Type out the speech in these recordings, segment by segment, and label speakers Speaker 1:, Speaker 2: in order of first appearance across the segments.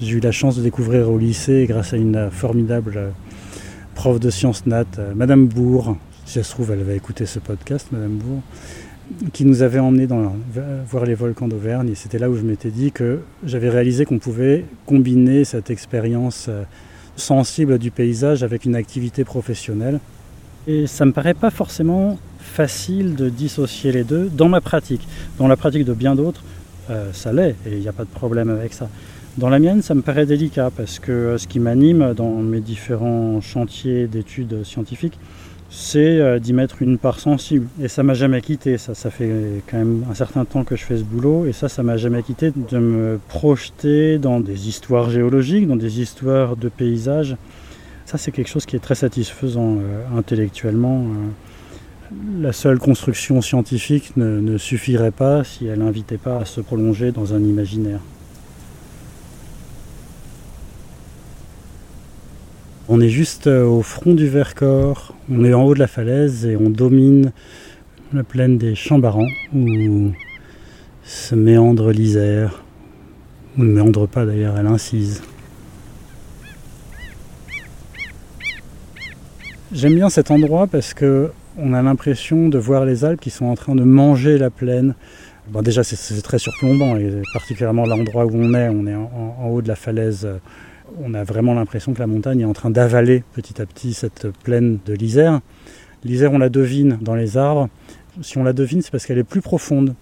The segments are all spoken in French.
Speaker 1: J'ai eu la chance de découvrir au lycée, grâce à une formidable prof de sciences nat, Madame Bourg, si ça se trouve, elle va écouter ce podcast, Madame Bourg, qui nous avait emmené dans, voir les volcans d'Auvergne. Et c'était là où je m'étais dit que j'avais réalisé qu'on pouvait combiner cette expérience euh, sensible du paysage avec une activité professionnelle. Et ça me paraît pas forcément facile de dissocier les deux dans ma pratique. Dans la pratique de bien d'autres, euh, ça l'est et il n'y a pas de problème avec ça. Dans la mienne, ça me paraît délicat parce que euh, ce qui m'anime dans mes différents chantiers d'études scientifiques, c'est euh, d'y mettre une part sensible. Et ça m'a jamais quitté. Ça, ça fait quand même un certain temps que je fais ce boulot. Et ça, ça m'a jamais quitté de me projeter dans des histoires géologiques, dans des histoires de paysages. Ça, c'est quelque chose qui est très satisfaisant intellectuellement la seule construction scientifique ne, suffirait pas si elle n'invitait pas à se prolonger dans un imaginaire. On est juste euh, au front du Vercors, on est en haut de la falaise et on domine la plaine des Chambarans où se méandre l'Isère, ou ne méandre pas d'ailleurs, elle incise. J'aime bien cet endroit parce que on a l'impression de voir les Alpes qui sont en train de manger la plaine. Bon, déjà, c'est très surplombant, et particulièrement l'endroit où on est, on est en, haut de la falaise. On a vraiment l'impression que la montagne est en train d'avaler petit à petit cette plaine de l'Isère. L'Isère, on la devine dans les arbres. Si on la devine, c'est parce qu'elle est plus profonde.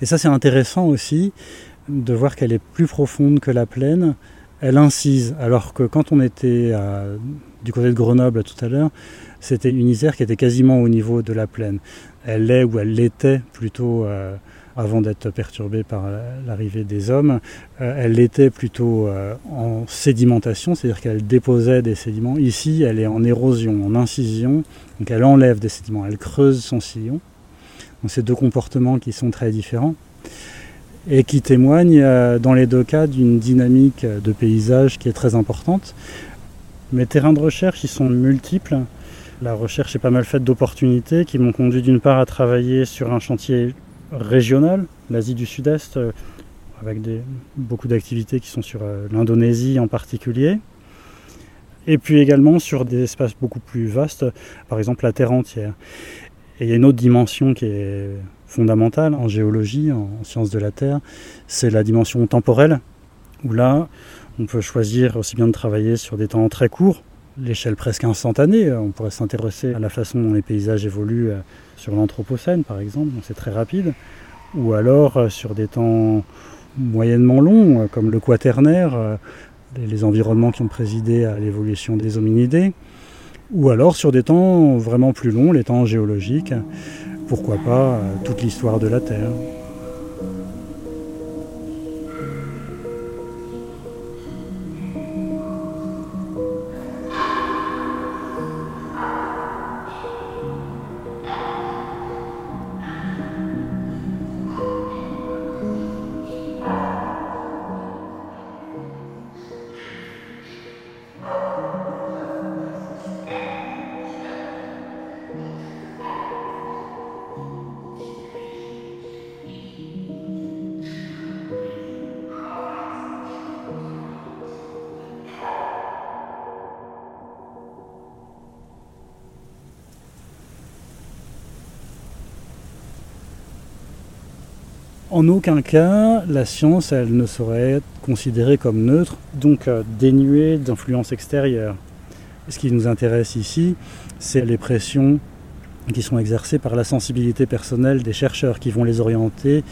Speaker 1: Et ça, c'est intéressant aussi de voir qu'elle est plus profonde que la plaine. Elle incise, alors que quand on était du côté de Grenoble tout à l'heure, c'était une Isère qui était quasiment au niveau de la plaine. Elle l'est ou elle l'était plutôt euh, avant d'être perturbée par l'arrivée des hommes. Euh, elle l'était plutôt euh, en sédimentation, c'est-à-dire qu'elle déposait des sédiments. Ici, elle est en érosion, en incision, donc elle enlève des sédiments, elle creuse son sillon. Donc c'est deux comportements qui sont très différents et qui témoignent dans les deux cas d'une dynamique de paysage qui est très importante. Mes terrains de recherche, ils sont multiples. La recherche est pas mal faite d'opportunités qui m'ont conduit d'une part à travailler sur un chantier régional, l'Asie du Sud-Est, euh, avec beaucoup d'activités qui sont sur euh, l'Indonésie en particulier, et puis également sur des espaces beaucoup plus vastes, par exemple la Terre entière. Et une autre dimension qui est fondamentale en géologie, en sciences de la Terre, c'est la dimension temporelle, où là, on peut choisir aussi bien de travailler sur des temps très courts, l'échelle presque instantanée. On pourrait s'intéresser à la façon dont les paysages évoluent euh, sur l'Anthropocène, par exemple, c'est très rapide. Ou alors euh, sur des temps moyennement longs, euh, comme le quaternaire, les environnements qui ont présidé à l'évolution des hominidés. Ou alors sur des temps vraiment plus longs, les temps géologiques. Pourquoi pas toute l'histoire de la Terre. En aucun cas, la science, elle ne saurait être considérée comme neutre, donc euh, dénuée d'influence extérieure. Ce qui nous intéresse ici, c'est les pressions qui sont exercées par la sensibilité personnelle des chercheurs qui vont les orienter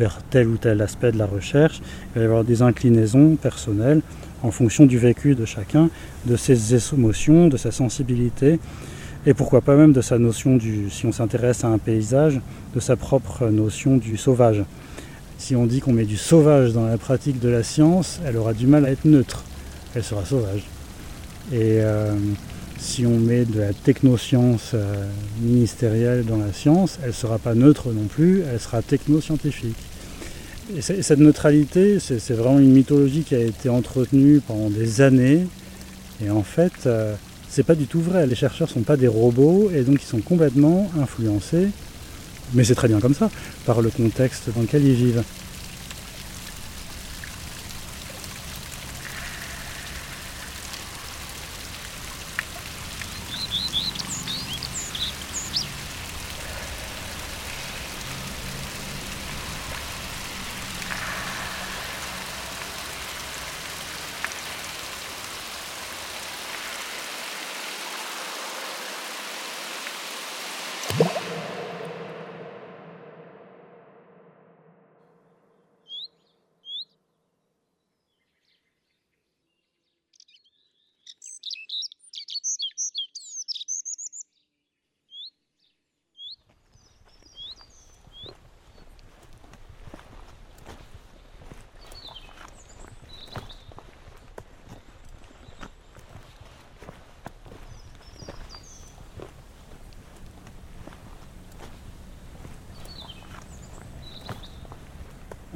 Speaker 1: vers tel ou tel aspect de la recherche. Il va y avoir des inclinaisons personnelles en fonction du vécu de chacun, de ses émotions, de sa sensibilité, et pourquoi pas même de sa notion du, si on s'intéresse à un paysage, de sa propre notion du sauvage. Si on dit qu'on met du sauvage dans la pratique de la science, elle aura du mal à être neutre. Elle sera sauvage. Et euh, si on met de la technoscience euh, ministérielle dans la science, elle ne sera pas neutre non plus, elle sera technoscientifique. Et cette neutralité, c'est vraiment une mythologie qui a été entretenue pendant des années. Et en fait, euh, c'est pas du tout vrai. Les chercheurs sont pas des robots et donc ils sont complètement influencés mais c'est très bien comme ça, par le contexte dans lequel ils vivent.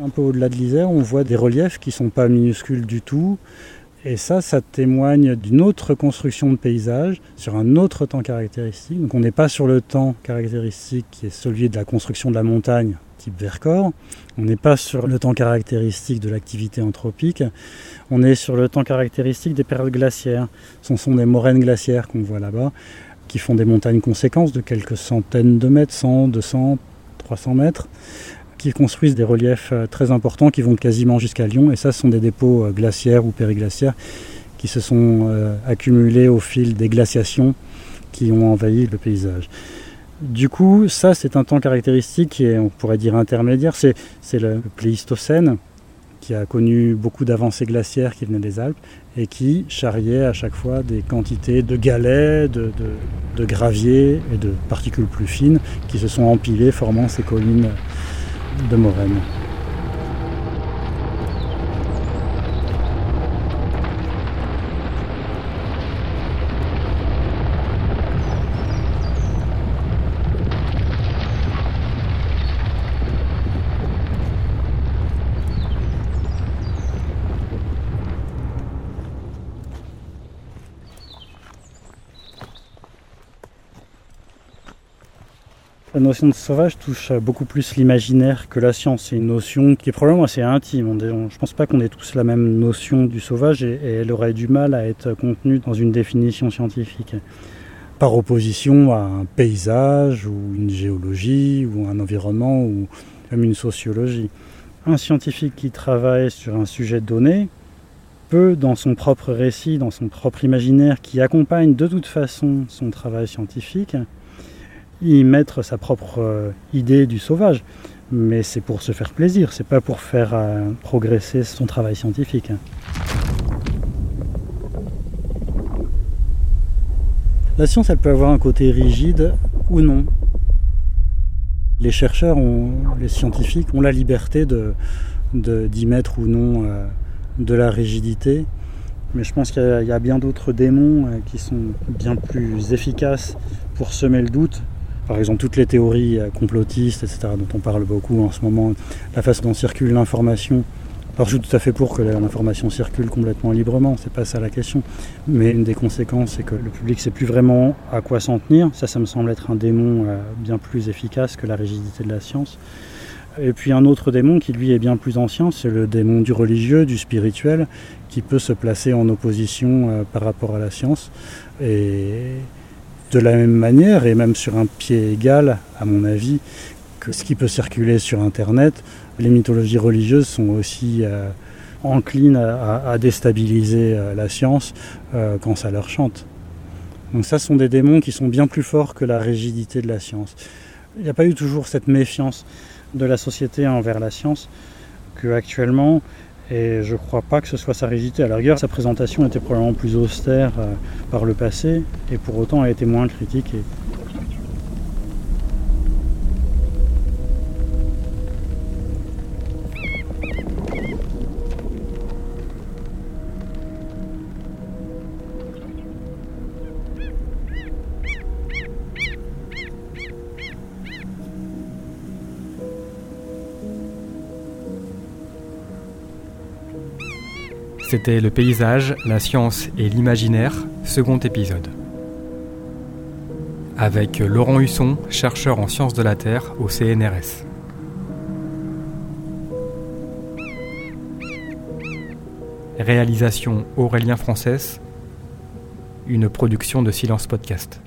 Speaker 1: Un peu au-delà de l'Isère, on voit des reliefs qui ne sont pas minuscules du tout. Et ça, ça témoigne d'une autre construction de paysage sur un autre temps caractéristique. Donc on n'est pas sur le temps caractéristique qui est celui de la construction de la montagne type Vercors. On n'est pas sur le temps caractéristique de l'activité anthropique. On est sur le temps caractéristique des périodes glaciaires. Ce sont des moraines glaciaires qu'on voit là-bas, qui font des montagnes conséquences de quelques centaines de mètres, 100, 200, 300 mètres qui construisent des reliefs euh, très importants qui vont quasiment jusqu'à Lyon. Et ça, ce sont des dépôts euh, glaciaires ou périglaciaires qui se sont euh, accumulés au fil des glaciations qui ont envahi le paysage. Du coup, ça, c'est un temps caractéristique est, on pourrait dire, intermédiaire. C'est, le Pléistocène qui a connu beaucoup d'avancées glaciaires qui venaient des Alpes et qui charriait à chaque fois des quantités de galets, de, de, de gravier et de particules plus fines qui se sont empilées, formant ces collines de Morène. La notion de sauvage touche beaucoup plus l'imaginaire que la science. C'est une notion qui est probablement assez intime. Je ne pense pas qu'on ait tous la même notion du sauvage et, elle aurait du mal à être contenue dans une définition scientifique. Par opposition à un paysage ou une géologie ou un environnement ou même une sociologie. Un scientifique qui travaille sur un sujet donné peut, dans son propre récit, dans son propre imaginaire, qui accompagne de toute façon son travail scientifique, y mettre sa propre euh, idée du sauvage. Mais c'est pour se faire plaisir, c'est pas pour faire euh, progresser son travail scientifique. La science, elle peut avoir un côté rigide ou non. Les chercheurs, ont, les scientifiques ont la liberté de, d'y mettre ou non euh, de la rigidité. Mais je pense qu'il y a bien d'autres démons qui sont bien plus efficaces pour semer le doute par exemple toutes les théories euh, complotistes, etc., dont on parle beaucoup en ce moment, la façon dont circule l'information. Alors je suis tout à fait pour que l'information circule complètement librement, c'est pas ça la question. Mais une des conséquences, c'est que le public sait plus vraiment à quoi s'en tenir. Ça, ça me semble être un démon euh, bien plus efficace que la rigidité de la science. Et puis un autre démon qui lui est bien plus ancien, c'est le démon du religieux, du spirituel, qui peut se placer en opposition euh, par rapport à la science. Et de la même manière, et même sur un pied égal, à mon avis, que ce qui peut circuler sur Internet, les mythologies religieuses sont aussi euh, enclines à, déstabiliser euh, la science euh, quand ça leur chante. Donc ça sont des démons qui sont bien plus forts que la rigidité de la science. Il n'y a pas eu toujours cette méfiance de la société envers la science qu'actuellement et je ne crois pas que ce soit sa rigidité. À la rigueur, sa présentation était probablement plus austère euh, par le passé, et pour autant a été moins critiquée.
Speaker 2: C'était Le paysage, la science et l'imaginaire, second épisode. Avec Laurent Husson, chercheur en sciences de la Terre au CNRS. Réalisation Aurélien Française, une production de Silence Podcast.